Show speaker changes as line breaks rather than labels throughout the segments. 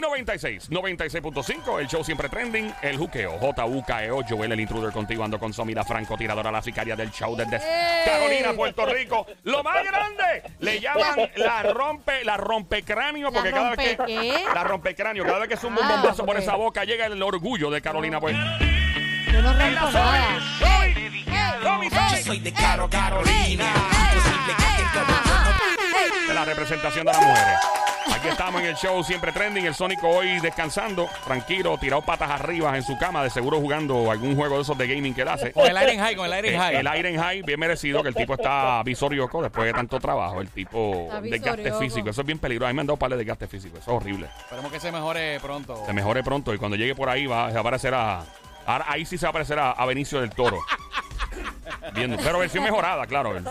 Play 96, 96.5, el show siempre trending, el juqueo, J-U-K-E-O, Joel el intruder contigo, ando con Somira Franco, tiradora, la sicaria del show desde Carolina, Puerto Rico. Lo más grande, le llaman la rompe, la rompecráneo, porque
¿La
cada vez que...
qué?
La rompecráneo, cada vez que zumba un
Ah,
bombazo por
ok.
esa boca, llega el orgullo de Carolina, pues.
Yo no
¡Ey, la
rompo
Somi!
nada.
¡Somi! ¡Somi, Somi!
Yo soy de Caro Carolina.
Ey,
que
ey,
todo
ajá, ey.
de la representación de las mujeres. Aquí estamos en el show siempre trending. El Sónico hoy descansando, tranquilo, tirado patas arriba en su cama, de seguro jugando algún juego de esos de gaming que él hace.
Con el aire en high, con el aire
Eh,
high.
el aire en high, bien merecido, que el tipo está visorioco después de tanto trabajo. El tipo desgaste físico. Eso es bien peligroso. A mí me han dado par de desgaste físico. Eso es horrible.
Esperemos que se mejore pronto.
Se mejore pronto y cuando llegue por ahí va, se va a aparecer a. ahora ahí sí se va a aparecer a, a Benicio del Toro. Viendo. Pero versión mejorada, claro. El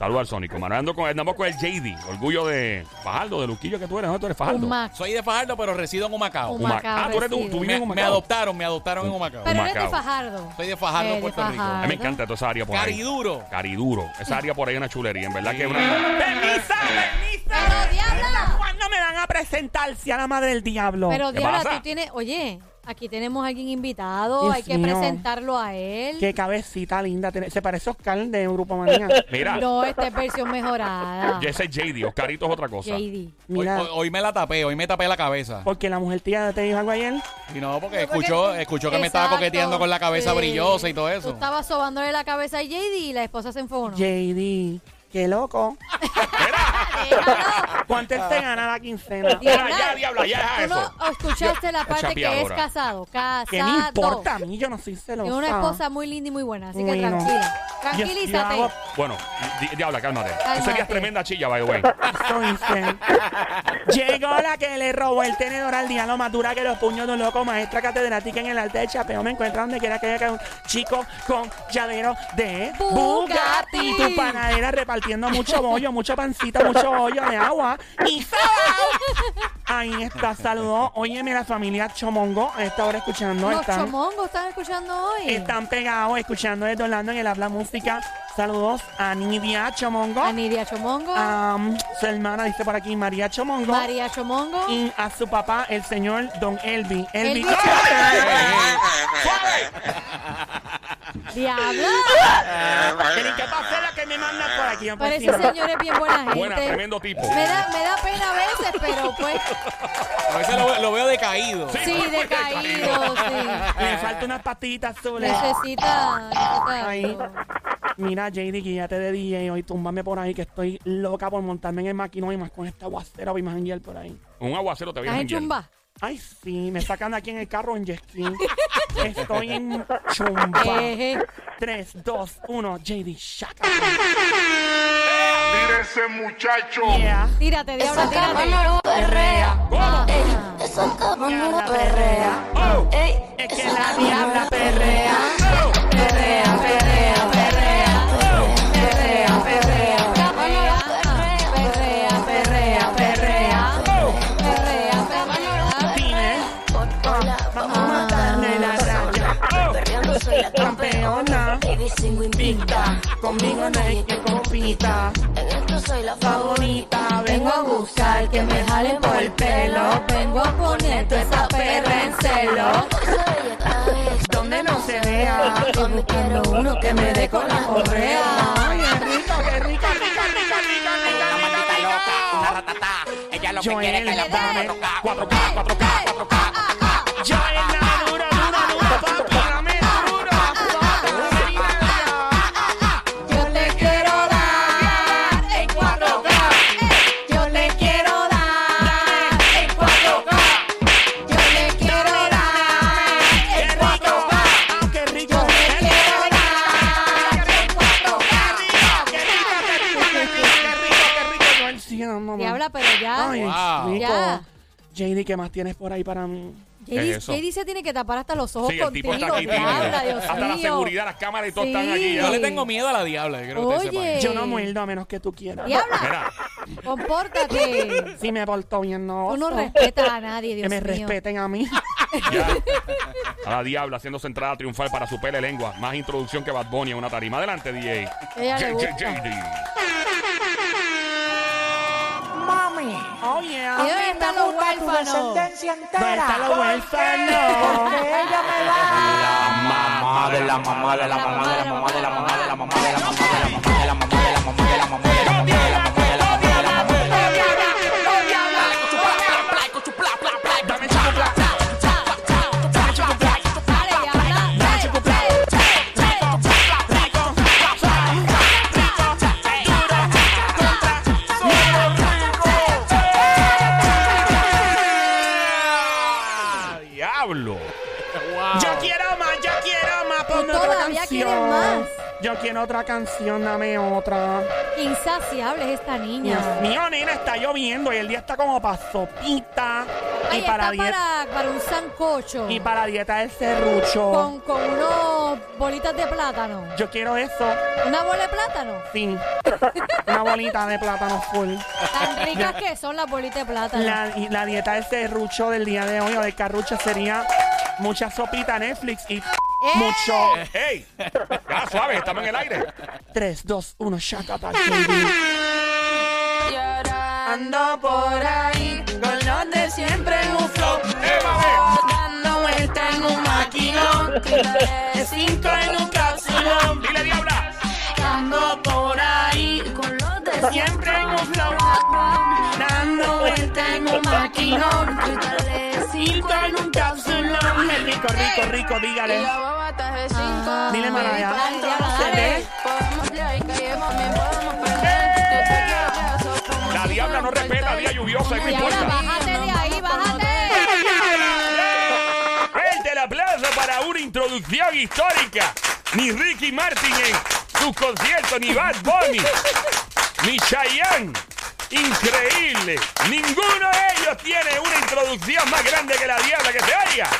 al Sónico. Mano, ando con, andamos con el JD. Orgullo de Fajardo, de Luquillo que tú eres. ¿No? Tú eres Fajardo.
Soy de Fajardo, pero resido en Humacao.
Un-
Humacao. Ah, tú, eres, tú, tú vives en
Me, me
Humacao.
adoptaron, me adoptaron en Humacao.
Pero eres de
Humacao.
Fajardo.
Soy de Fajardo,
Eh, de
Puerto Rico.
Fajardo.
A mí me encanta toda esa área por ahí.
Cariduro.
Cariduro. Esa área por ahí es una chulería. En verdad
Sí.
que es una.
¡Permisa,
Pero,
permisa!
diabla.
¿Cuándo me van a presentar si a la madre del diablo?
Pero,
¿Qué
Diabla,
pasa?
tú tienes. Oye, aquí tenemos a alguien invitado.
Dios
hay que
mío.
presentarlo a él.
Qué cabecita linda. tiene- Se parece a Oscar de Grupo Manía.
Mira,
No, esta es versión mejorada.
ese es JD. Oscarito es otra cosa.
JD.
Hoy,
Mira,
hoy- hoy me la tapé, hoy me tapé la cabeza.
porque la mujer tía te dijo algo ayer.
Y no, porque escuchó, escuchó que me estaba
Exacto,
coqueteando con la cabeza
sí.
brillosa y todo
Tú
eso.
estabas sobándole la cabeza a JD y la esposa se enfogó.
JD, qué loco. ¿Cuánto él te gana la quincena?
Mira, ya, diabla, ya,
¿Tú
eso.
no escuchaste la parte que es
chapeadora.
casado? Casado.
¿Qué me importa a mí? Yo no soy celosa.
Es una esposa muy linda y muy buena, así que
Bueno.
tranquila.
Yo-
Tranquilízate.
yo hago-
Bueno, di- diabla, cálmate.
Cálmate.
Serías tremenda chilla, by the way.
Eso. Llegó la que le robó el tenedor al día, lo más dura que los puños de un loco, maestra catedrática en el arte de chapeo. Me encuentra donde quiera que haya un chico con llavero de
Bugatti.
Bugatti. Tu panadera repartiendo mucho bollo, mucho pancita, mucho bollo de agua. Y Ahí está, saludó. Óyeme, la familia Chomongo a esta hora escuchando.
Los
están,
chomongos están escuchando hoy.
están pegados escuchando desde Orlando en el Habla Música. Saludos a Nidia Chomongo.
A Nidia Chomongo,
Am, su hermana dice por aquí María Chomongo.
María Chomongo.
Y a su papá, el señor Don Elvi. Elvi.
Elvi. ¡Diablo!
Pero, ¿Qué pasa la que me manda por aquí?
Pero ese señor es bien buena gente.
Buena, tremendo tipo.
Me da, me da pena a veces, pero pues
A veces lo, lo veo decaído.
sí, decaído,
Le
sí.
falta unas pastillitas azules.
Necesita, necesita
Ahí.
algo.
Mira, JD, guíate de DJ hoy. Túmbame por ahí que estoy loca por montarme en el maquinón y más con esta aguacera. Voy más en por ahí.
Un aguacero te
¿Estás
viene
en chumba?
Ay, sí, me sacan aquí en el carro en jet ski. Estoy en chumba.
Eje.
3, 2, 1, JD, shaka.
Mire ese muchacho.
Yeah.
Tírate, diablo, tírate.
Perrea.
Ajá.
Diabla perrea.
Oh.
Ey, es que la diabla perrea. Perrea, perrea, perrea.
y sigo invicta.
Conmigo nadie que compita.
En esto soy la
favorita. Vengo a buscar que me jalen por el pelo.
Vengo a poner toda esa perra en celo.
Donde no se vea.
Estoy buscando uno
que me dé con la correa. Ay, qué rico, qué rico. Una loca,
una. Ella lo
que
quiere es que la ponga 4K, 4K, 4K, 4K.
¿Qué más tienes por ahí para mí?
JD, se tiene que tapar hasta los ojos
Sí, el tipo
contigo.
está aquí.
Diabla, Dios
hasta la
mío.
seguridad, las cámaras y todo
Sí.
están aquí.
Yo le tengo miedo a la diabla, yo creo que
Oye.
sepan.
Yo no muerdo a menos que tú quieras.
Diabla,
Mira,
compórtate.
Si me porto bien, no.
Tú no respetas a nadie, Dios
Que me
mío.
respeten a mí.
ya. A la diabla haciendo su entrada triunfal para su pele lengua. Más introducción que Bad Bunny en una tarima. Adelante, DJ.
Ella
J- J-
mami.
Oh, yeah.
A mí tu
La mamá de la mamá de la mamá de la mamá de la mamá.
Quiero otra canción, dame otra.
Insaciable es esta niña.
Dios mío, nena, está lloviendo y el día está como para sopita.
Ay,
y para
está para, para un sancocho.
Y para dieta del serrucho.
Con, con unos bolitas de plátano.
Yo quiero eso.
¿Una bola de plátano?
Sí. Una bolita de plátano full.
Tan ricas que son las bolitas de plátano.
La, y la dieta del serrucho del día de hoy o del carrucho sería mucha sopita Netflix y mucho.
¡Hey! Ya, suave, estamos en el aire.
3, 2, 1, shakata, baby. Ando por ahí con los de siempre en un flow.
¡Eh, mami!
Dando vuelta en un maquinón. De cinco en un cápsulón.
¡Dile, diabla!
Ando por ahí con los de siempre en un flow. Dando vuelta en un maquinón. Cinco en un cápsulón. Rico, rico, rico, dígale.
Dale.
ve.
La diabla no respeta día lluvioso, ahí no importa.
bájate de ahí, bájate.
Fuerte el aplauso para una introducción histórica. Ni Ricky Martin en sus conciertos, ni Bad Bunny, ni Chayanne. Increíble. Ninguno de ellos tiene una introducción más grande que la diabla que se oiga.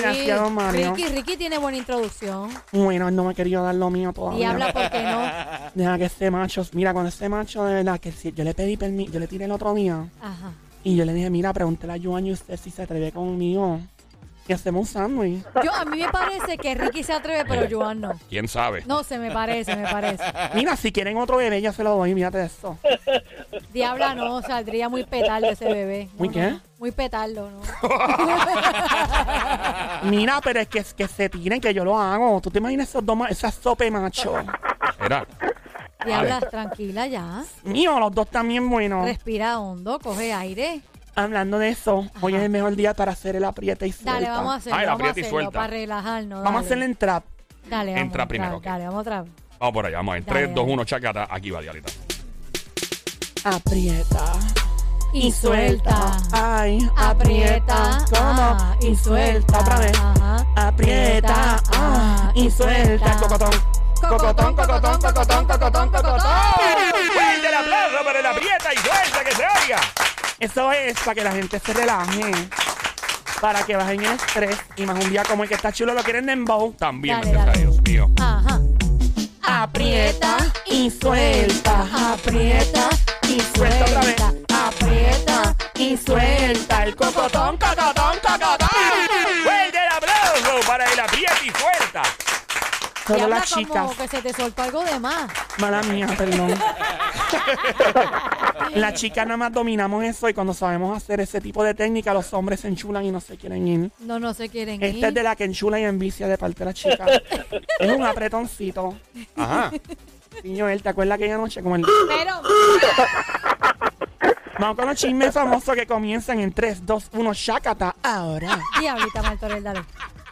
Gracias, don Mario.
Ricky, Ricky tiene buena introducción.
Bueno, no me quería dar lo mío todavía.
Diabla, ¿por qué no?
Deja que ese macho, mira, con ese macho de verdad que si yo le pedí permiso, yo le tiré el otro día
Ajá.
y yo le dije, mira, pregúntale a Joan y usted si se atreve conmigo y hacemos un sándwich.
Yo, a mí me parece que Ricky se atreve, pero Joan no.
¿Quién sabe?
No, se me parece, me parece.
Mira, si quieren otro bebé, yo se lo doy, mírate esto.
Diabla no, saldría muy petardo ese bebé.
¿Muy
no,
qué?
no. Muy petardo, ¿no?
Mira, pero es que, que se tiren, que yo lo hago. ¿Tú te imaginas esos dos, ma- esas sope macho?
Era.
Diabla, tranquila ya.
Mío, los dos también buenos.
Respira hondo, coge aire.
Hablando de eso, hoy es el mejor día para hacer el aprieta y suelta.
Dale, vamos a hacerlo,
Ay, la
vamos a
aprieta y
hacerlo
suelta.
para relajarnos.
Vamos a
dale.
hacerle en trap.
Dale, vamos.
Entra primero, ok.
Dale, vamos otra vez.
Vamos por allá, vamos en
Dale,
3, 2,
dale.
1, chacata. Aquí va, diablita.
Aprieta.
Y suelta.
Ay,
Aprieta. Ah,
y suelta. Otra vez.
Ajá.
Aprieta. Ah, y suelta. Cocotón, cocotón, cocotón, cocotón, cocotón. Eso es para que la gente se relaje. Para que bajen el estrés. Y más un día como el que está chulo lo quieren dembow.
También
Dale,
me cerca,
dale.
Dios mío.
Ajá.
Aprieta y suelta. Aprieta y suelta otra vez. Aprieta y suelta. El cocotón, cocotón, cocotón. Solo las chicas.
como que se te soltó algo de más.
Mala mía, perdón. Las chicas nada más dominamos eso y cuando sabemos hacer ese tipo de técnica, los hombres se enchulan y no se quieren ir.
No, no se quieren
Esta
ir.
es de la que enchula y envicia de parte de la chica. es un apretoncito.
Ajá.
Niño, él, ¿te acuerdas aquella noche como el...
Pero,
Vamos con los chismes famosos que comienzan en 3, 2, 1, shakata, ahora.
diablita Martorell, dale.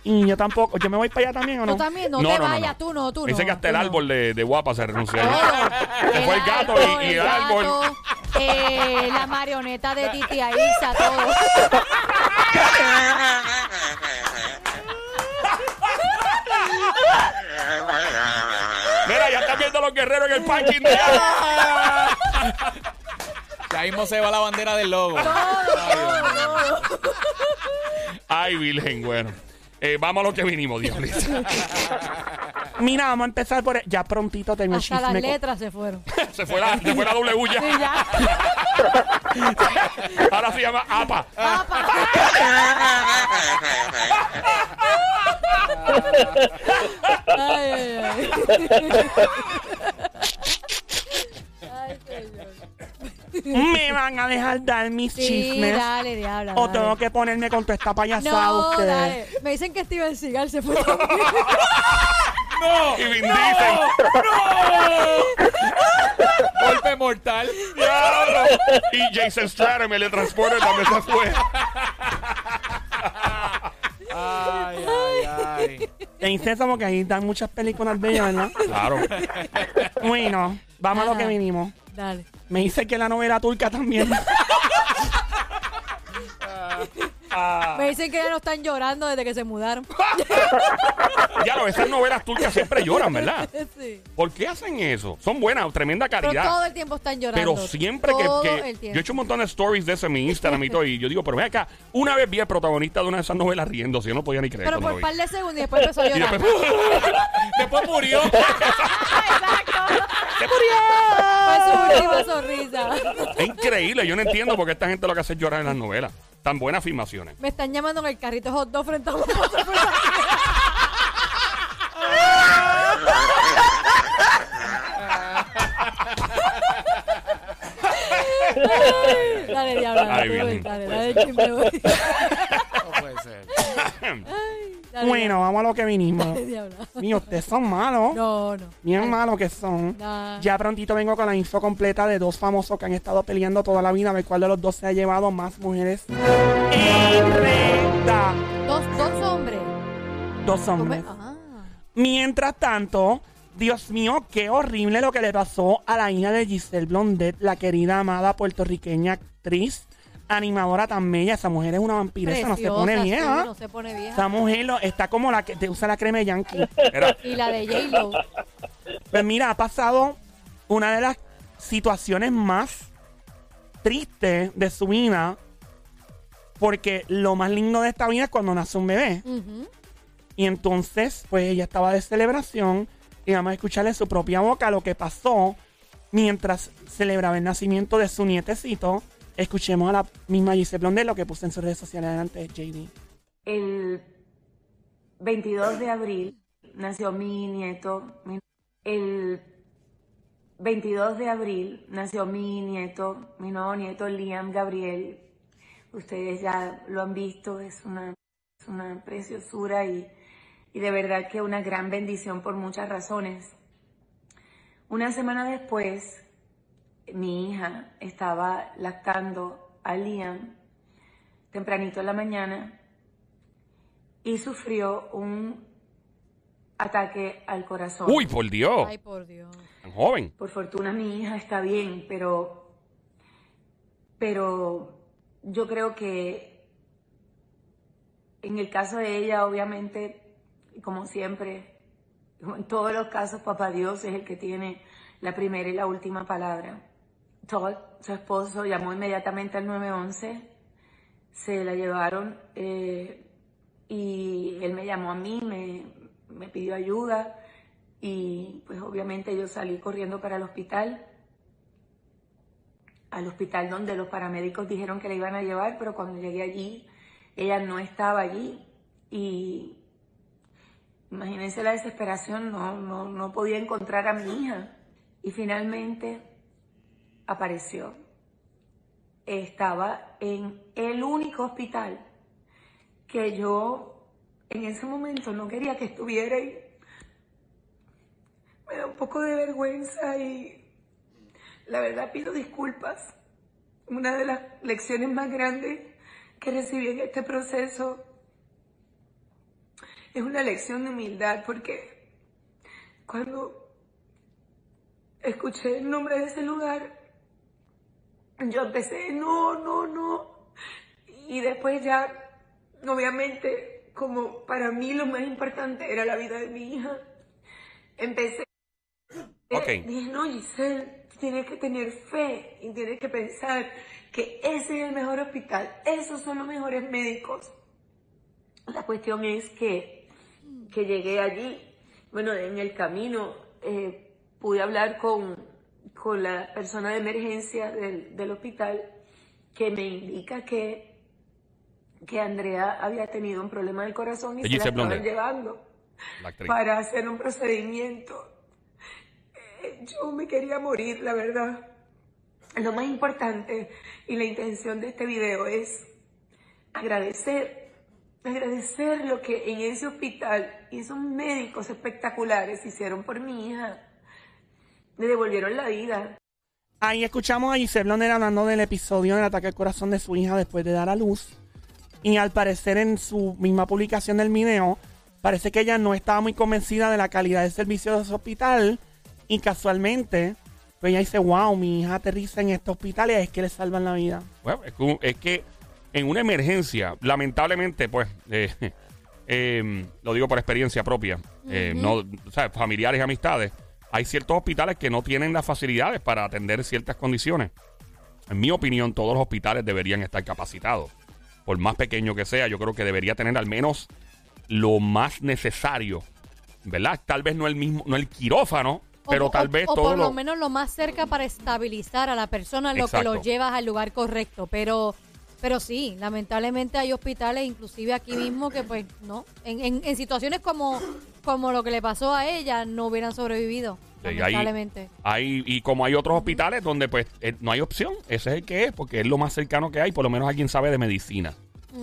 Y yo tampoco, ¿yo me voy para allá también o no?
Tú también, no,
No,
te vayas,
no.
tú no, tú no.
Dice que hasta el árbol de, de guapa se renunció.
Todo.
Se fue el gato y, y el árbol.
gato, eh, la marioneta de Titi Aiza, todo.
Mira, ya están viendo los guerreros en el parking de allá.
Ya mismo se va la bandera del logo.
Ay, Virgen, bueno. Eh, vamos a lo que vinimos, diablita.
Mira, vamos a empezar por... Ya prontito tengo el
Hasta las
con-
letras se fueron.
Se fue la, se fue la W ya.
Sí, ya.
Ahora se llama APA.
Ay, ay, ay.
¿Me van a dejar dar mis
Sí,
chismes?
dale, diabla.
¿O
dale.
tengo que ponerme con toda esta payasada
No,
ustedes?
dale. Me dicen que Steven Seagal se fue también.
¡No!
Y Vin Diesel.
Golpe mortal.
¡Diablo! Y Jason Stratham, el de Transporter, también se fue.
Ay, ay, ay.
En Sésamo que ahí dan muchas películas bellas, ¿verdad? Claro. Bueno, vamos a lo que vinimos.
Dale.
Me dice que la novela turca también. Ah.
Me dicen que ya no están llorando desde que se mudaron.
Ya lo, esas novelas turcas siempre lloran, ¿verdad?
sí.
¿Por qué hacen eso? Son buenas, tremenda
Pero
calidad.
todo el tiempo están llorando.
Pero siempre que,
Todo
que-
el tiempo.
yo he hecho un montón de stories de eso en mi Instagram y todo, y yo digo, pero ven acá, una vez vi al protagonista de una de esas novelas riéndose, yo no podía ni creer
Pero por un par de segundos y después empezó a llorar.
después,
Después murió.
¡Se murió!
Fue su última sonrisa.
Es increíble, yo no entiendo por qué esta gente lo que hace es llorar en las novelas. Tan buenas afirmaciones.
Me están llamando en el carrito hot dog frente a Ay, Dale, tú,
bien.
Dale, dale, chisme, voy.
No puede ser.
Dale,
Bueno, vamos a lo que vinimos. Mío, ustedes son malos.
No, no.
Bien malos que son.
Nah.
Ya prontito vengo con la info completa de dos famosos que han estado peleando toda la vida, a ver cuál de los dos se ha llevado más mujeres. En.
Dos, dos hombres.
Dos
¿Cómo
hombres.
es? Ah.
Mientras tanto, Dios mío, qué horrible lo que le pasó a la hija de Giselle Blondet, la querida amada puertorriqueña actriz, animadora tan bella. Esa mujer es una vampiresa, no se pone vieja.
no se pone vieja.
Esa mujer lo- está como la que te usa la crema yankee. Era-
Y la de J-Lo.
Pues mira, ha pasado una de las situaciones más tristes de su vida. Porque lo más lindo de esta vida es cuando nace un bebé.
Ujú.
Y entonces, pues ella estaba de celebración. Y vamos a escucharle su propia boca lo que pasó mientras celebraba el nacimiento de su nietecito. Escuchemos a la misma Giselle Blondet lo que puso en sus redes sociales adelante JD.
El 22 de abril nació mi nieto. mi- El 22 de abril nació mi nieto, mi nuevo nieto Liam Gabriel. Ustedes ya lo han visto, es una, una preciosura y, y de verdad que una gran bendición por muchas razones. Una semana después, mi hija estaba lactando a Liam tempranito en la mañana y sufrió un ataque al corazón.
Uy, por Dios.
Ay, por Dios.
Tan joven.
Por fortuna mi hija está bien, pero, pero yo creo que en el caso de ella, obviamente, como siempre, como en todos los casos, papá Dios es el que tiene la primera y la última palabra. Su esposo, llamó inmediatamente al 911, se la llevaron eh, y él me llamó a mí, me, me pidió ayuda y pues obviamente yo salí corriendo para el hospital, al hospital donde los paramédicos dijeron que la iban a llevar, pero cuando llegué allí, ella no estaba allí y imagínense la desesperación, no, no, no podía encontrar a mi hija. Y finalmente apareció. Estaba en el único hospital que yo en ese momento no quería que estuviera y me da un poco de vergüenza y la verdad pido disculpas. Una de las lecciones más grandes que recibí en este proceso es una lección de humildad porque cuando escuché el nombre de ese lugar, yo empecé, no, no, no. Y después ya, obviamente, como para mí lo más importante era la vida de mi hija, empecé.
Ok.
Eh, Dije, no, Giselle, tienes que tener fe y tienes que pensar que ese es el mejor hospital, esos son los mejores médicos. La cuestión es que, que llegué allí, bueno, en el camino eh, pude hablar con, con la persona de emergencia del, del hospital que me indica que, que Andrea había tenido un problema del corazón y se la estaban llevando
La
para hacer un procedimiento. Eh, Yo me quería morir, la verdad. lo más importante y la intención de este video es agradecer, agradecer lo que en ese hospital y esos médicos espectaculares hicieron por mi hija. Me devolvieron la vida.
Ahí escuchamos a Giselle Blonder hablando del episodio del ataque al corazón de su hija después de dar a luz. Y al parecer en su misma publicación del video, parece que ella no estaba muy convencida de la calidad del servicio de ese hospital. Y casualmente, pues ella dice, wow, mi hija aterriza en este hospital y es que le salvan la vida.
Bueno, es que, es que en una emergencia, lamentablemente, pues, eh, eh, lo digo por experiencia propia, eh, no, o sea, familiares y amistades, hay ciertos hospitales que no tienen las facilidades para atender ciertas condiciones. En mi opinión, todos los hospitales deberían estar capacitados. Por más pequeño que sea, yo creo que debería tener al menos lo más necesario, ¿verdad? Tal vez no el mismo, no el quirófano, pero
o,
tal vez
o
todo
por lo,
lo...
menos lo más cerca para estabilizar a la persona, lo que lo llevas al lugar correcto. Pero, pero sí, lamentablemente hay hospitales, inclusive aquí mismo, que pues no, en, en, en situaciones como, como lo que le pasó a ella, no hubieran sobrevivido. Lamentablemente.
Hay, y como hay otros hospitales donde pues eh, no hay opción, ese es el que es, porque es lo más cercano que hay, por lo menos alguien sabe de medicina,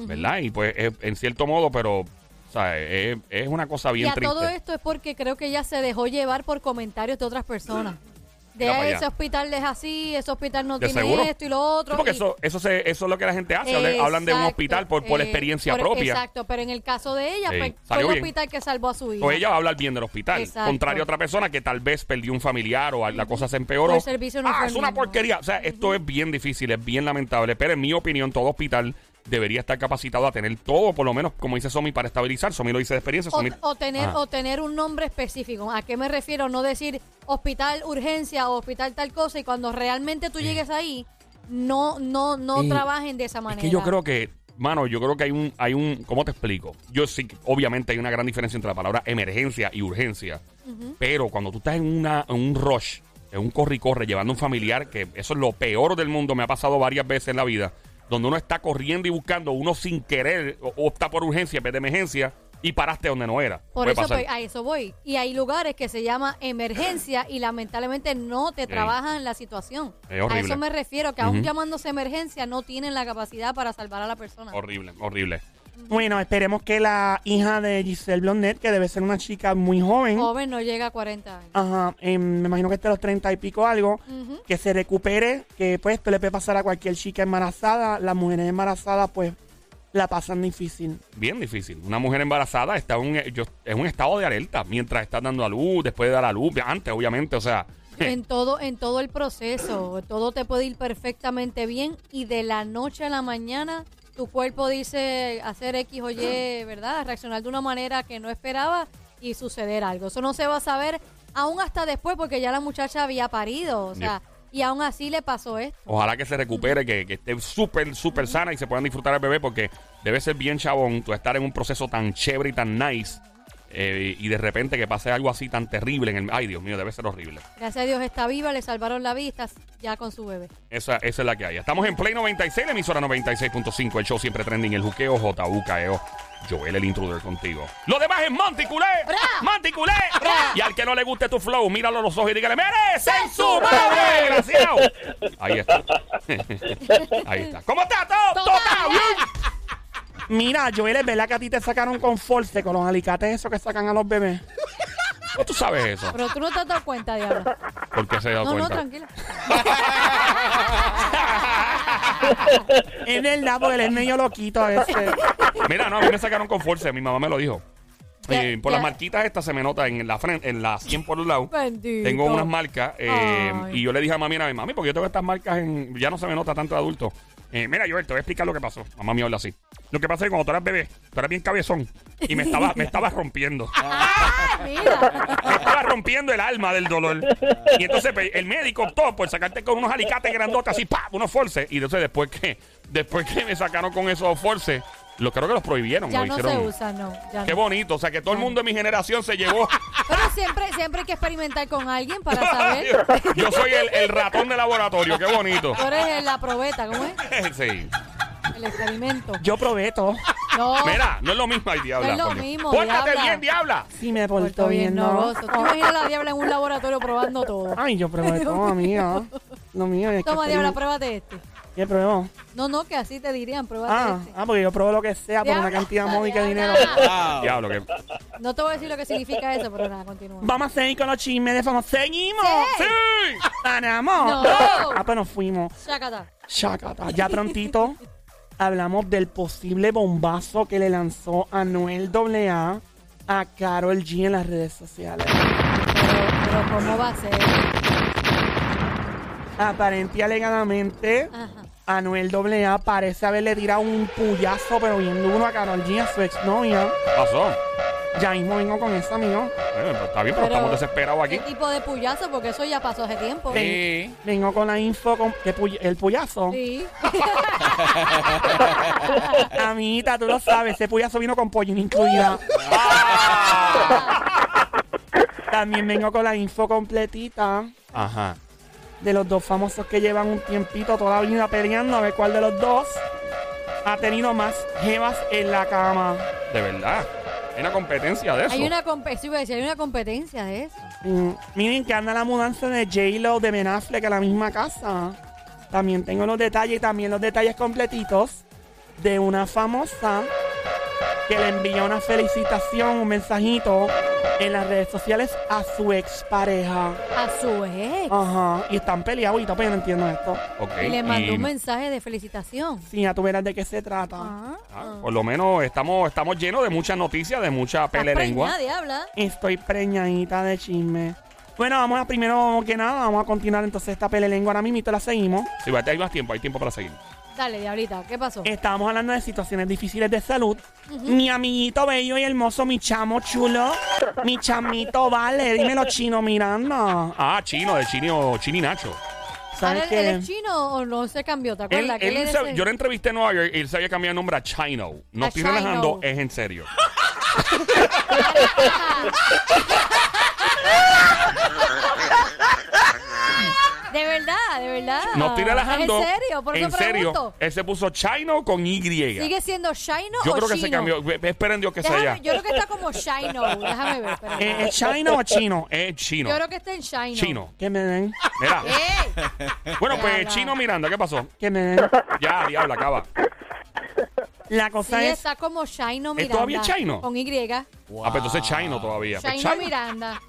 ¿verdad? Y pues es- en cierto modo, pero, o sea, es, es una cosa
Y
bien
a
triste.
todo esto es porque creo que ella se dejó llevar por comentarios de otras personas. De ese hospital es así, ese hospital no
¿De
tiene
seguro?
esto y lo otro.
Sí, porque
y-
eso, eso, se- eso es lo que la gente hace, hablan- hablan de un hospital por, por
eh,
experiencia
por-
propia.
Exacto, pero en el caso de ella,
Sí,
pues, fue el
bien.
hospital que salvó a su hija.
O ella va a hablar bien del hospital,
Exacto.
contrario a otra persona que tal vez perdió un familiar o la cosa se empeoró.
El servicio no
ah, es una porquería. O sea, esto es bien difícil, es bien lamentable, pero en mi opinión todo hospital debería estar capacitado a tener todo, por lo menos, como dice Somi, para estabilizar. Somi lo dice de experiencia.
O,
Somi-
o tener
Ajá.
o tener un nombre específico. ¿A qué me refiero? No decir hospital urgencia o hospital tal cosa y cuando realmente tú llegues ahí no no no trabajen de esa manera.
Es que yo creo que, mano, yo creo que hay un, hay un, ¿cómo te explico? Yo sí, que obviamente hay una gran diferencia entre la palabra emergencia y urgencia, pero cuando tú estás en, una, en un rush, en un corre y corre, llevando a un familiar, que eso es lo peor del mundo, me ha pasado varias veces en la vida, donde uno está corriendo y buscando, uno sin querer o- opta por urgencia en vez de emergencia y paraste donde no era.
Por
Puede
eso
pasar.
pues, a eso voy. Y hay lugares que se llama emergencia y lamentablemente no te trabajan la situación.
Es
a
horrible.
eso me refiero, que aún llamándose emergencia no tienen la capacidad para salvar a la persona.
Horrible, horrible.
Bueno, esperemos que la hija de Giselle Blondet, que debe ser una chica muy joven,
Joven no llega a 40 años.
ajá, em, me imagino que esté a los 30 y pico algo,
Ujú.
que se recupere, que pues esto le puede pasar a cualquier chica embarazada, las mujeres embarazadas pues la pasan difícil.
Bien difícil. Una mujer embarazada está en un, yo- en un estado de alerta mientras está dando a luz, después de dar a luz, antes obviamente, o sea...
En todo, en todo el proceso, todo te puede ir perfectamente bien y de la noche a la mañana tu cuerpo dice hacer X o Y, ¿verdad? Reaccionar de una manera que no esperaba y suceder algo. Eso no se va a saber aún hasta después porque ya la muchacha había parido, o sea, y aún así le pasó esto.
Ojalá que se recupere, que, que esté súper, súper sana y se puedan disfrutar al bebé porque debe ser bien chabón tú estar en un proceso tan chévere y tan nice eh, y de repente que pase algo así tan terrible en el... Ay, Dios mío, debe ser horrible.
Gracias a Dios está viva, le salvaron la vida, está ya con su bebé.
Esa, esa es la que hay. Estamos en Play 96, la emisora 96.5, el show siempre trending, el juqueo, JUKEO. Joel el intruder contigo. Lo demás es Monticulé. Monticulé. Y al que no le guste tu flow, míralo a los ojos y dígale, ¡merece en su madre! ¡Desgraciado! Ahí está. Ahí está. ¿Cómo está todo? ¿Todo bien?
Mira, Joel, es verdad que a ti te sacaron con force, con los alicates esos que sacan a los bebés.
¿Cómo tú sabes eso?
Pero tú no te has dado cuenta, Diablo.
¿Por qué se ha dado
No, no,
cuenta?
tranquila.
es verdad, porque él es medio loquito a veces.
Mira, no, a mí me sacaron con fuerza, mi mamá me lo dijo.
Ya-
Eh, por
ya.
las marquitas estas se me nota en la frente, en la 100 por un lado.
Bendito.
Tengo unas marcas eh,
Ay.
y yo le dije a mami, mira, mami, porque yo tengo estas marcas en, ya no se me nota tanto de adulto. Eh, mira, Joel, te voy a explicar lo que pasó. Mamá me habla así. Lo que pasa es que cuando tú eras bebé, tú eras bien cabezón y me estaba, me estaba rompiendo.
Mira.
Me estaba rompiendo el alma del dolor. Y entonces pues, el médico optó por sacarte con unos alicates grandotes así, ¡pam! unos forces. Y entonces después que, después que me sacaron con esos forces, lo creo que los prohibieron.
Ya
lo
no se usa, no. ya
Qué
no.
bonito. O sea, que todo el mundo de mi generación se llevó.
Pero siempre, siempre hay que experimentar con alguien para saber.
Yo soy el, el ratón de laboratorio. Qué bonito.
Tú eres la probeta, ¿cómo es?
Sí.
El experimento.
Yo probé todo.
No.
Mira, no es lo mismo, ay, diabla.
No es lo
coño.
mismo,
Pórtate
diabla.
bien, diabla.
Sí me
Porto
portó bien,
no. ¿Tú imaginas a la diabla en un laboratorio probando todo?
Ay, yo probé todo, amiga.
lo mío. Es que
Toma, Diabla, pruébate este.
¿Qué pruebo?
No, no, que así te dirían, pruébate
Ah,
este.
ah, porque yo pruebo lo que sea por una cantidad módica de dinero.
Wow.
Diablo, que.
No te voy a decir lo que significa eso, pero nada, continúa.
Vamos a seguir con los chismes de famosos. ¡Seguimos!
Sí.
¡Sí!
¡Ganamos!
No.
Ah, pues nos fuimos.
Chácata.
Shakata. Ya prontito hablamos del posible bombazo que le lanzó Anuel AA a Carol G en las redes sociales.
Pero, pero ¿cómo va a ser?
Aparente y alegadamente,
Ajá.
Anuel AA parece haberle tirado un puyazo, pero bien duro a Carol G, a su exnovia.
pasó?
Ya mismo vengo con eso, amigo.
Bueno, pues está bien, pero, estamos desesperados aquí.
¿Qué tipo de puyazo? Porque eso ya pasó hace tiempo.
Sí.
Vengo con la info, con ¿qué puy- el puyazo.
Sí.
Amiguita, tú lo sabes, ese puyazo vino con pollín incluida. También vengo con la info completita
Ajá.
De los dos famosos que llevan un tiempito toda la vida peleando a ver cuál de los dos ha tenido más jevas en la cama.
De verdad. Hay una competencia de eso.
Hay una, compe- sí, iba a decir, hay una competencia de eso.
Mm, miren que anda la mudanza de J-Lo de Ben Affleck a la misma casa. También tengo los detalles y también los detalles completitos de una famosa que le envió una felicitación, un mensajito en las redes sociales a su expareja.
A su ex.
Ajá. Y están peleados y todavía no entiendo esto.
Ok,
Y le mandó
y-
un mensaje de felicitación.
Sí, ya tú verás de qué se trata.
Ah,
ah, por lo menos estamos, estamos llenos de muchas noticias, de mucha
Estás
pelelengua.
preñada, diabla.
Estoy preñadita de chisme. Bueno, vamos a primero que nada, vamos a continuar entonces esta pelelengua. Ahora mismo la seguimos.
Sí, vete, hay más tiempo, hay tiempo para seguir.
Dale, diablita, ¿qué pasó?
Estábamos hablando de situaciones difíciles de salud. Mi amiguito bello y hermoso, mi chamo chulo, mi chamito vale, dímelo chino Miranda.
Ah, chino, de chino, chini Nacho.
¿Él,
¿Sabes
él
qué?
es chino o no se cambió? ¿Te
Él,
acuerdas?
él
él
se- yo lo entrevisté en Nueva York y él se había cambiado el nombre a Chino. No
A
estoy
Chino.
relajando, es en serio.
De verdad, de verdad.
No estoy relajando.
¿Es en serio? Por eso
en serio.
pregunto.
Él se puso Chino con Y.
¿Sigue siendo Shino
Yo
o
creo que se cambió. Ve- Esperen Dios que
Déjame-
sea ya.
Yo creo que está como Shino. Déjame ver. espérate.
Eh, ¿Es chino o chino?
Es chino.
Yo creo que está en Shino.
Chino.
Que me den,
Mira. Bueno, pues. Chino Miranda, ¿qué pasó?
que me den.
Ya, diabla, acaba.
La
Sí,
cosa es,
está como Shino
¿Es
Miranda.
todavía Chino?
Con Y.
Ah, pues entonces Chino todavía. Pues
Shino
Chino.
Miranda.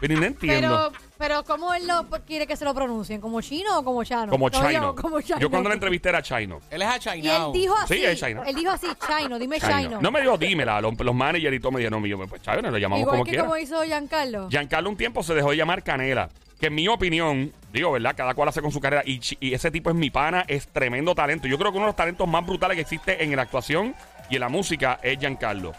Pero no entiendo.
Pero, pero ¿cómo él lo quiere que se lo pronuncien? ¿Como chino o como chano?
como Chino.
como Chino.
Yo cuando la entrevisté era Chino.
Él es a
Y
China.
él dijo así.
Sí, es Chino.
Él dijo así, Chino, dime
Chino.
Chino.
No me dijo dímela. Los, los managers y todo me dijeron, no, yo, pues Chino, lo llamamos
Igual
como
que
quiera.
como hizo Giancarlo.
Giancarlo un tiempo se dejó de llamar Canela. Que en mi opinión, digo, ¿verdad? Cada cual hace con su carrera. Y, chi- y ese tipo es mi pana, es tremendo talento. Yo creo que uno de los talentos más brutales que existe en la actuación y en la música es Giancarlo.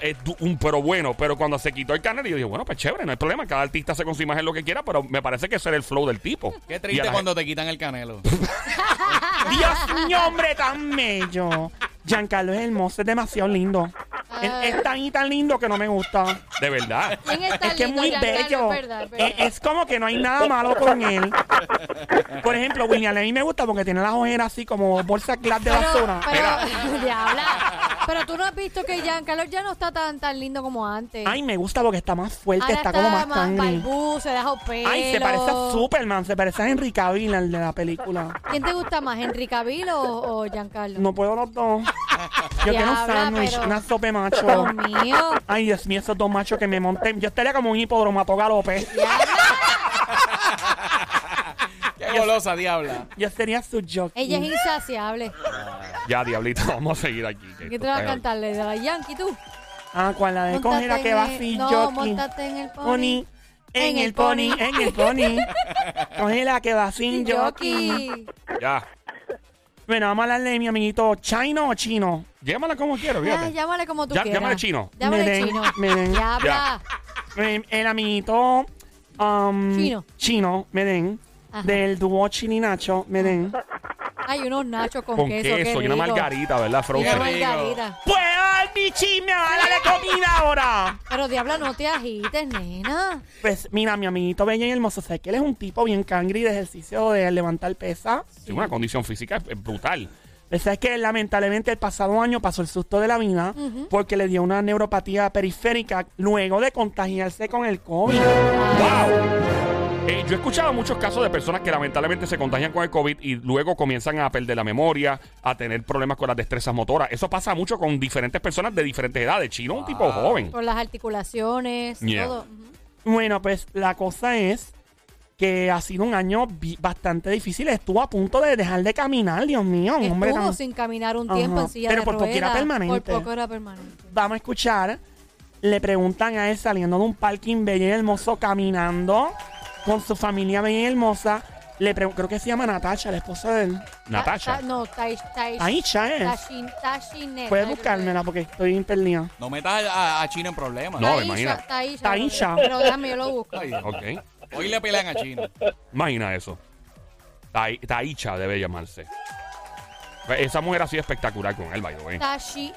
Es un pero bueno, pero cuando se quitó el canal, yo dije, bueno, pues chévere, no hay problema. Cada artista hace con su imagen lo que quiera, pero me parece que ese era el flow del tipo.
Qué triste cuando te quitan el canelo.
Dios mío, hombre, tan bello. Giancarlo es hermoso, es demasiado lindo. Es, es tan y tan lindo que no me gusta.
De verdad.
¿Quién está
Es que es muy
Giancarlo?
bello.
Es verdad, es verdad.
Es, es como que no hay nada malo con él. Por ejemplo, William, a mí me gusta porque tiene las ojeras así como bolsa glass de basura.
Pero, diabla. Pero tú no has visto que Giancarlo ya no está tan tan lindo como antes.
Ay, me gusta porque está más fuerte,
Ahora
está como más
balbú, se deja pelo.
Ay, se parece a Superman, se parece a Henry Cavill, el de la película.
¿Quién te gusta más, Henry Cavill o, o Giancarlo?
No puedo los dos. Yo quiero un
Diabla,
sándwich,
pero-
una sopa de macho.
Dios mío.
Ay, Dios mío, esos dos machos que me monten. Yo estaría como un hipódromo a galope.
Golosa, diabla.
Yo sería su jockey.
Ella es insaciable.
Ya, diablito, vamos a seguir aquí. que
¿Qué
esto
te vas a
está-
cantarle? ¿De la Yankee tú?
Ah, ¿cuál? La de
Móntate
que va
el-
así,
No,
jockey.
montate en el pony.
Pony. En el pony, en el pony. Cogela que va sin jockey.
Ya.
Bueno, vamos a hablarle de mi amiguito chino o chino.
Llámala como quiero, fíjate.
llámale como tú
Ya-
quieras.
llámale chino.
Llámale
Miren,
chino.
miren.
Ya habla.
Eh, El amiguito um,
Chino.
chino, Meden. Del dúo Chini Nacho, Meden.
Hay unos nachos con,
Con
queso.
queso, y una margarita, ¿verdad?
Y una
Frozen.
margarita.
Pues ay, mi chisme, dale comida ahora.
Pero diabla, no te agites, nena.
Pues mira, mi amiguito bello y hermoso, sé que él es un tipo bien cangri de ejercicio de levantar pesa.
Sí, una condición física brutal.
Pues es que lamentablemente el pasado año pasó el susto de la vida porque le dio una neuropatía periférica luego de contagiarse con el COVID.
¡Wow! Eh, yo he escuchado muchos casos de personas que lamentablemente se contagian con el COVID y luego comienzan a perder la memoria, a tener problemas con las destrezas motoras. Eso pasa mucho con diferentes personas de diferentes edades. Chino es un tipo joven.
Con las articulaciones,
Yeah.
todo. Ujú.
Bueno, pues la cosa es que ha sido un año bi- bastante difícil. Estuvo a punto de dejar de caminar, Dios mío. un hombre
Estuvo
tan-
sin caminar un
Ajá.
tiempo en silla
Pero
de
por poco era
ruedas.
permanente.
Por poco era permanente.
Vamos a escuchar. Le preguntan a él saliendo de un parking bello y hermoso, caminando con su familia y hermosa. Le pregun- creo que se llama Natacha, la esposa de él.
Natasha.
Ta- ta- no, Taish. Taish.
Aisha es.
Tashin, Tashinet.
Puedes buscármela porque estoy perdida.
No metas a, a Chino en problemas.
No, imagina.
Taisha.
Taisha.
Pero déjame, yo lo busco.
Ay,
Ok.
Hoy le pelean a Chino.
Imagina eso. Tai- Taicha debe llamarse. Esa mujer ha sido espectacular con él, by the way.
Tashi.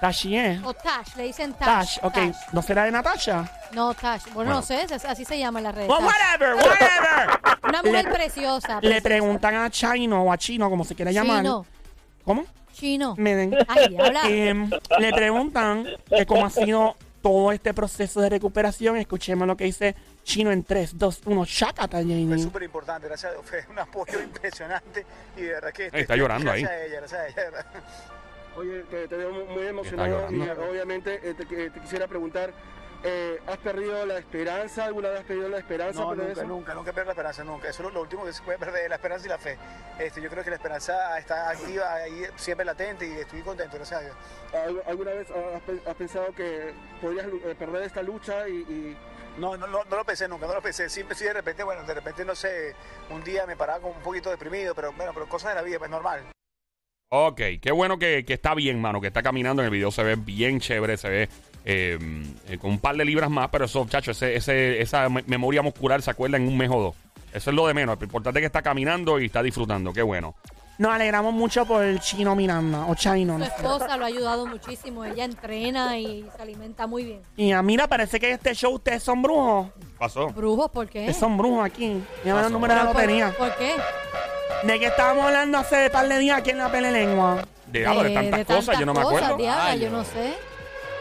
Tashi es.
O Tash, le dicen Tash.
Tash, ok. ¿No será de Natasha?
No, Tash. Bueno,
Bueno.
no sé, es- así se llama en las redes.
Well,
Tash.
whatever, whatever.
Una mujer
Le-
preciosa.
Le
preciosa.
preguntan a Chino o a Chino, como se quiera llamar.
Chino,
¿Cómo?
chino.
Me den.
Ay, diabla.
Em, le preguntan que cómo ha sido todo este proceso de recuperación. Escuchemos lo que dice Chino en 3, 2, 1. Chácata,
Fue
Jamie.
súper importante, gracias a Dios, fue un apoyo impresionante y de verdad que... este,
está llorando ahí.
Gracias a ella, gracias a ella, de verdad.
Oye, te, te veo muy
Está
emocionado y
llorando.
obviamente eh, te, te quisiera preguntar, eh, ¿has perdido la esperanza? ¿Alguna vez has perdido la esperanza?
No, nunca,
eso?
nunca, nunca pierdo la esperanza, nunca. Eso es lo, lo último que se puede perder, la esperanza y la fe. Este, yo creo que la esperanza está activa ahí, siempre latente y estoy contento, gracias a Dios.
¿Al- ¿Alguna vez has, pe- has pensado que podrías eh, perder esta lucha y, y-
No, no, no, no lo pensé nunca, no lo pensé. Siempre sí de repente, bueno, de repente, no sé, un día me paraba como un poquito deprimido, pero bueno, pero cosas de la vida, pues normal.
Ok, qué bueno que, que está bien, mano, que está caminando. En el video se ve bien chévere, se ve eh, eh, con un par de libras más, pero eso, chacho, ese, ese, esa me- memoria muscular se acuerda en un mes o dos. Eso es lo de menos. Lo importante es que está caminando y está disfrutando. Qué bueno.
Nos alegramos mucho por el Chino Miranda, o Chino.
Su esposa lo ha ayudado muchísimo. Ella entrena y se alimenta muy bien.
Y ah, mira, parece que este show ustedes son brujos.
pasó?
¿Brujos por qué?
Ustedes son brujos aquí. Llaman el
Pasó.
número de la
¿Pero por-
lotería.
¿Por qué?
¿De qué estábamos hablando hace par de días aquí en la pele lengua?
De, algo de tantas cosas, yo no me
cosas,
acuerdo.
diabla,
Ay,
yo
no
sé.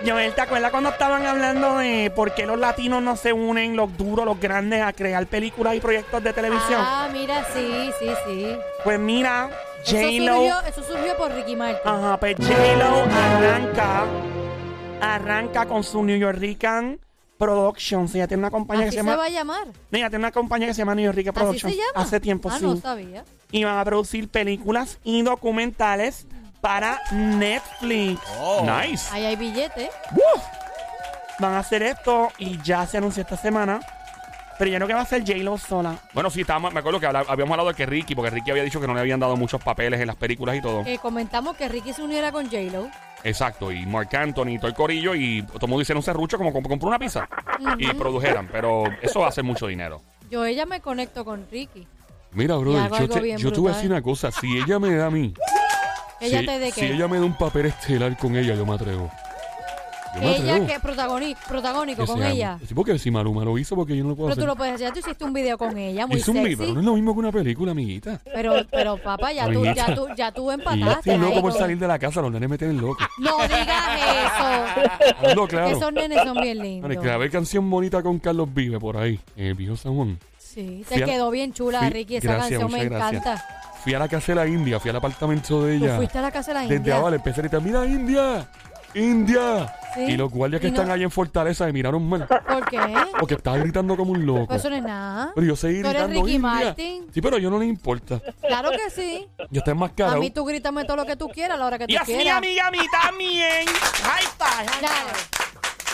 Joel, ¿te acuerdas cuando estaban hablando de por qué los latinos no se unen, los duros, los grandes, a crear películas y proyectos de televisión?
Ah, mira, sí, sí, sí.
Pues mira,
Eso
J-Lo.
surgió, eso surgió por Ricky Martin.
Ajá, pues J-Lo arranca, arranca con su New Yorkican Productions. Ella tiene una compañía
Así
que
se,
se llama.
va a llamar.
Ella tiene una compañía que se llama New
¿Así
Productions.
se llama?
Hace tiempo,
ah,
sí.
no sabía.
Y van a producir películas y documentales para Netflix.
Oh.
Nice.
Ahí hay billete.
¡Uf! Van a hacer esto y ya se anunció esta semana. Pero yo creo que va a ser J-Lo sola.
Bueno, sí, estábamos, me acuerdo que habíamos hablado de que Ricky, porque Ricky había dicho que no le habían dado muchos papeles en las películas y todo.
Que comentamos que Ricky se uniera con J-Lo.
Exacto, y Mark Anthony y todo el corillo, y todo el mundo hicieron un serrucho como como compró una pizza y produjeran, pero eso va a ser mucho dinero.
Yo ella me conecto con Ricky.
Mira,
brother, yo te- yo te voy a decir
una cosa, si ella me da a mí,
Ella te de qué?
me da un papel estelar con ella, yo me atrevo. Yo
Ella que protagoni- protagónico con ella.
Sí, porque si Maluma lo hizo, porque yo no lo puedo
Pero tú lo puedes hacer. Tú hiciste un video con ella, muy
Hice un video, pero no es lo mismo que una película, amiguita.
Pero, pero papá, ya tú, ya tú, ya tú empataste.
estoy loco por salir de la casa, los nenes me tienen loco.
No digas eso.
Claro.
Esos nenes son bien
Vale,
lindos.
a ver canción bonita con Carlos Vive por ahí, en el viejo San Juan.
Sí,
a-
quedó bien chula, Ricky. Esa
gracias,
canción me
gracias.
encanta.
Fui a la casa de la India, fui al apartamento de
Tú
ella.
fuiste a la casa de la
Desde
India.
abajo le empecé a gritar, mira India, India.
Sí.
Y los guardias que
no-
están ahí en Fortaleza me miraron mal.
¿Por qué?
Porque estaba gritando como un loco.
Pues eso no es nada.
Pero yo seguí
Tú eres
gritando
Ricky
India.
Martin.
Sí, pero yo no le importa.
Claro que sí.
Yo estoy
A
enmascarado.
mí tú grítame todo lo que tú quieras a la hora que tú
Y así mi
quieras.
amiga a mí también. High five. high
Dale.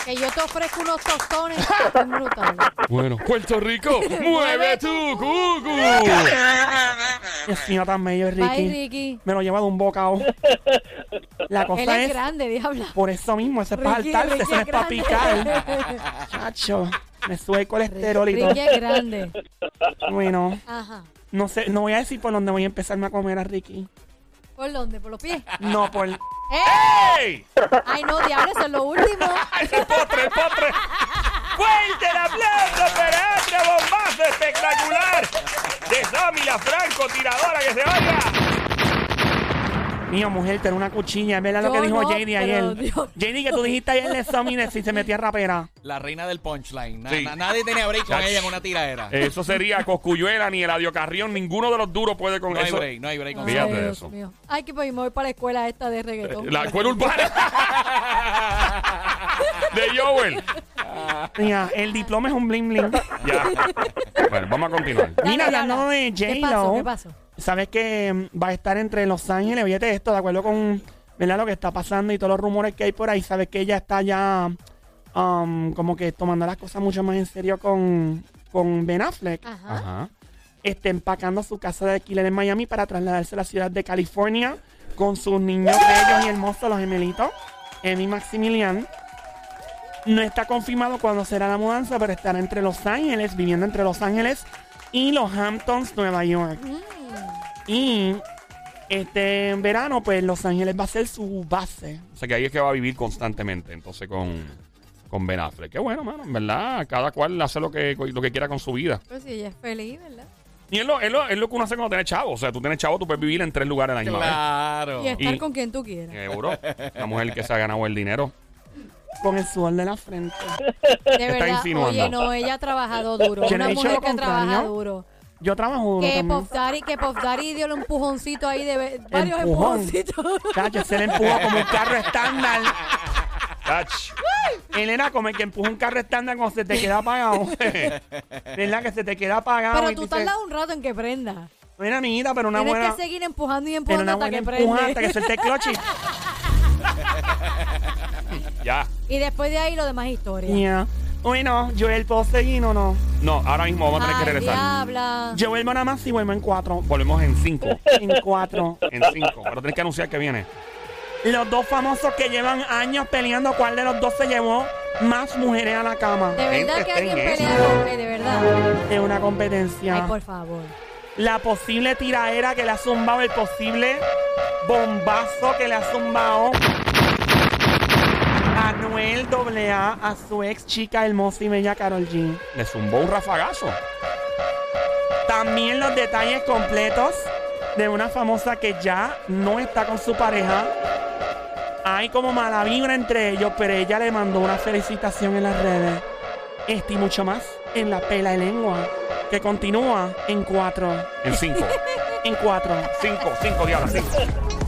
Que yo te ofrezco unos tostones brutales.
Bueno, Puerto Rico, mueve tu cucu.
Dios mío, tan bello es
Bye,
Ricky.
Ricky.
Me lo lleva de un bocado. La
Él
cosa
es
es,
grande, diabla.
por eso mismo, ese es para
Ricky-
saltarse,
Ricky
eso no es
es
para
grande.
picar. Chacho, me sube el colesterol y todo.
Ricky es grande.
Bueno,
Ajá.
no sé, no voy a decir por dónde voy a empezarme a comer a Ricky.
¿Por dónde? ¿Por los pies?
No, por...
¡Eh!
¡Ey!
Ay, no, diablo, eso es lo último.
¡El postre, el postre! ¡Fuerte el aplauso para otro bombazo espectacular! De Sammy, la francotiradora que se vaya.
Mío, mujer, tener una cuchilla. Es verdad lo
Yo
que dijo
no, pero
ayer.
Dios.
JD, que tú dijiste ayer de Somines si se metía rapera.
La reina del punchline. Na-
Sí.
na- nadie tenía break con ella en una tiradera.
Eso sería Coscuyuela ni Eladio Carrión. Ninguno de los duros puede con
no hay
eso.
break, no hay break. con
Ay,
Fíjate
Dios
eso.
mío. Ay, que pues me voy para la escuela esta de reggaetón.
La escuela urbana. de Joel.
Mira, el diploma es un bling bling.
Ya. Bueno, vamos a continuar.
Dale,
Mira,
dale.
hablando de
¿Qué pasó?
J-Lo,
¿Qué pasó?
Sabes que mm, va a estar entre Los Ángeles, fíjate esto, de acuerdo con ¿verdad? lo que está pasando y todos los rumores que hay por ahí, sabes que ella está ya um, como que tomando las cosas mucho más en serio con, con Ben Affleck,
Ajá.
Ajá.
este, empacando su casa de alquiler en Miami para trasladarse a la ciudad de California con sus niños bellos y hermosos, los gemelitos, Emmy y Maximilian. No está confirmado cuándo será la mudanza, pero estará entre Los Ángeles, viviendo entre Los Ángeles y los Hamptons, Nueva York.
Mm.
Y este verano, pues Los Ángeles va a ser su base.
O sea que ahí es que va a vivir constantemente. Entonces con, con Ben Affleck. Qué bueno, mano. En verdad, cada cual hace lo que, lo que quiera con su vida.
Pues sí, ella es feliz, ¿verdad?
Y es lo, es, lo, es lo que uno hace cuando tiene chavo. O sea, tú tienes chavo, tú puedes vivir en tres lugares a la misma
Claro.
Y estar
Y-
con quien tú quieras.
Seguro. La mujer que se ha ganado el dinero.
Con el sudor de la frente.
De verdad,
insinuando?
oye, no, ella ha trabajado duro. Una mujer que trabaja duro.
Yo trabajo duro
Que
también.
Pop Daddy, que Pop Daddy dio un empujoncito ahí de varios
Empujón.
empujoncitos.
Chacho, se le empujó como un carro estándar.
Ach.
Él era como el que empuja un carro estándar cuando se te queda apagado. ¿Verdad? Que se te queda apagado.
Pero
y
tú
dices,
tardas un rato en que prenda.
Mira, amiguita, pero una
Tienes
buena.
que seguir empujando y empujando hasta que prende.
hasta que suelte el
Ya.
Y después de ahí lo demás historia.
Ya. Bueno, Joel, ¿puedo seguir o no?
No, ahora mismo vamos a tener que regresar.
diabla.
Yo vuelvo nada más y vuelvo en cuatro.
Volvemos en cinco.
En cuatro.
En cinco. Pero tienes que anunciar que viene.
Los dos famosos que llevan años peleando, ¿cuál de los dos se llevó más mujeres a la cama?
De verdad que alguien pelea él, de verdad.
Es una competencia.
Ay, por favor.
La posible tiraera que le ha zumbado, el posible bombazo que le ha zumbado Anuel AA a su ex chica hermosa y bella Carol G.
Le zumbó un rafagazo.
También los detalles completos de una famosa que ya no está con su pareja. Hay como mala vibra entre ellos, pero ella le mandó una felicitación en las redes. Este y mucho más en la pela de lengua, que continúa en cuatro.
En cinco.
En cuatro.
Cinco, cinco, diablos, cinco.